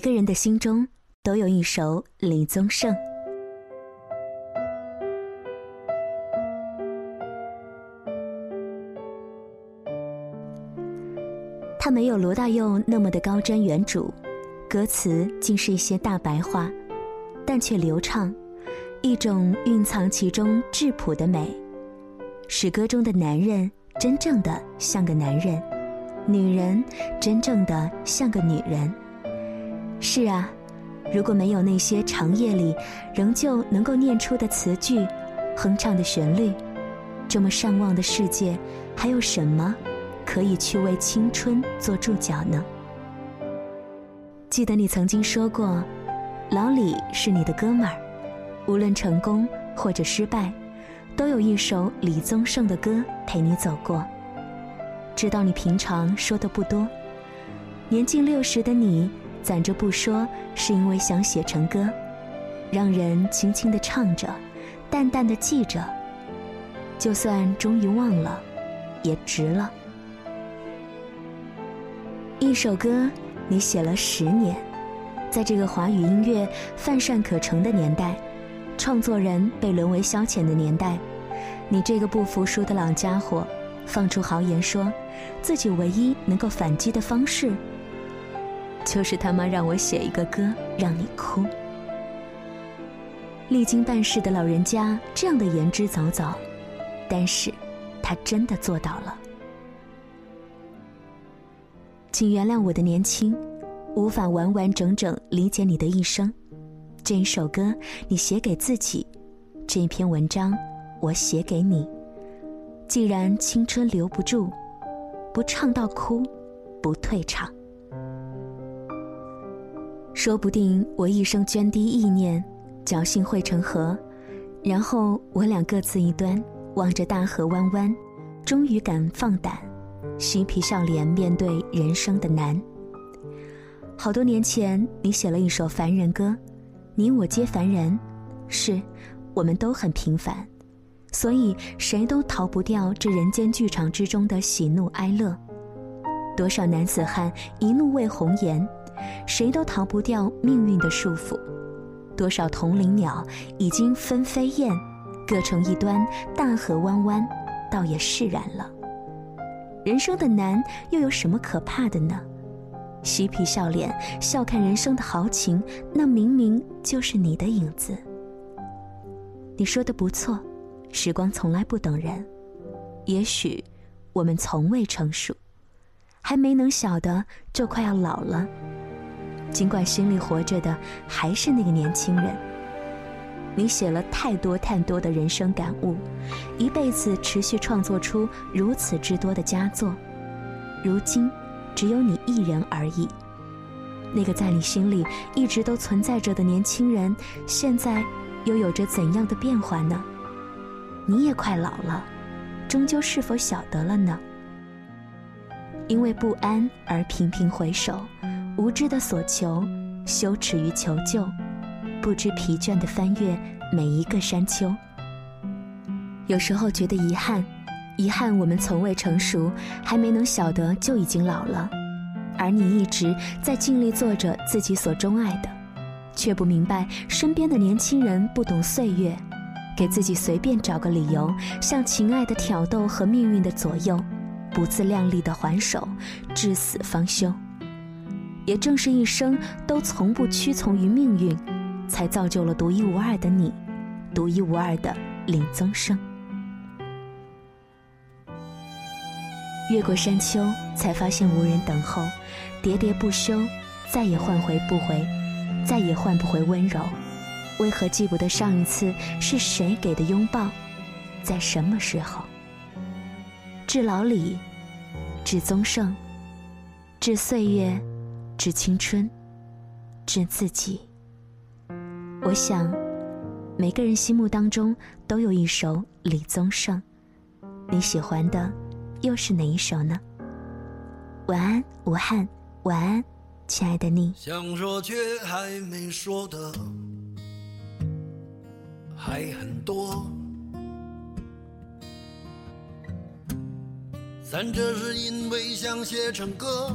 每个人的心中都有一首李宗盛，他没有罗大佑那么的高瞻远瞩，歌词竟是一些大白话，但却流畅，一种蕴藏其中质朴的美，使歌中的男人真正的像个男人，女人真正的像个女人。是啊，如果没有那些长夜里仍旧能够念出的词句、哼唱的旋律，这么善忘的世界，还有什么可以去为青春做注脚呢？记得你曾经说过，老李是你的哥们儿，无论成功或者失败，都有一首李宗盛的歌陪你走过。知道你平常说的不多，年近六十的你。攒着不说，是因为想写成歌，让人轻轻的唱着，淡淡的记着。就算终于忘了，也值了。一首歌，你写了十年，在这个华语音乐泛善可陈的年代，创作人被沦为消遣的年代，你这个不服输的老家伙，放出豪言说，自己唯一能够反击的方式。就是他妈让我写一个歌让你哭。历经半世的老人家这样的言之凿凿，但是，他真的做到了。请原谅我的年轻，无法完完整整理解你的一生。这一首歌你写给自己，这一篇文章我写给你。既然青春留不住，不唱到哭，不退场。说不定我一生涓滴意念，侥幸汇成河，然后我俩各自一端，望着大河弯弯，终于敢放胆，嬉皮笑脸面对人生的难。好多年前，你写了一首凡人歌，你我皆凡人，是，我们都很平凡，所以谁都逃不掉这人间剧场之中的喜怒哀乐。多少男子汉一怒为红颜。谁都逃不掉命运的束缚，多少同林鸟已经分飞燕，各成一端，大河弯弯，倒也释然了。人生的难又有什么可怕的呢？嬉皮笑脸，笑看人生的豪情，那明明就是你的影子。你说的不错，时光从来不等人，也许我们从未成熟，还没能晓得就快要老了。尽管心里活着的还是那个年轻人，你写了太多太多的人生感悟，一辈子持续创作出如此之多的佳作，如今只有你一人而已。那个在你心里一直都存在着的年轻人，现在又有着怎样的变化呢？你也快老了，终究是否晓得了呢？因为不安而频频回首。无知的所求，羞耻于求救，不知疲倦的翻越每一个山丘。有时候觉得遗憾，遗憾我们从未成熟，还没能晓得就已经老了。而你一直在尽力做着自己所钟爱的，却不明白身边的年轻人不懂岁月，给自己随便找个理由，向情爱的挑逗和命运的左右，不自量力的还手，至死方休。也正是一生都从不屈从于命运，才造就了独一无二的你，独一无二的林宗盛。越过山丘，才发现无人等候，喋喋不休，再也换回不回，再也换不回温柔。为何记不得上一次是谁给的拥抱，在什么时候？致老李，致宗盛，致岁月。致青春，致自己。我想，每个人心目当中都有一首李宗盛，你喜欢的又是哪一首呢？晚安，武汉，晚安，亲爱的你。想说却还没说的还很多，咱这是因为想写成歌，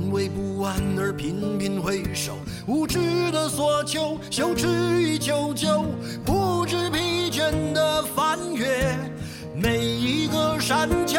因为不安而频频回首，无知的索求，羞耻与求救，不知疲倦的翻越每一个山丘，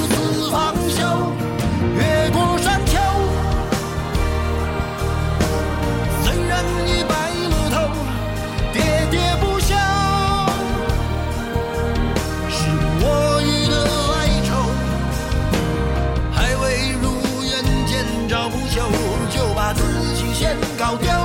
自己先搞掉。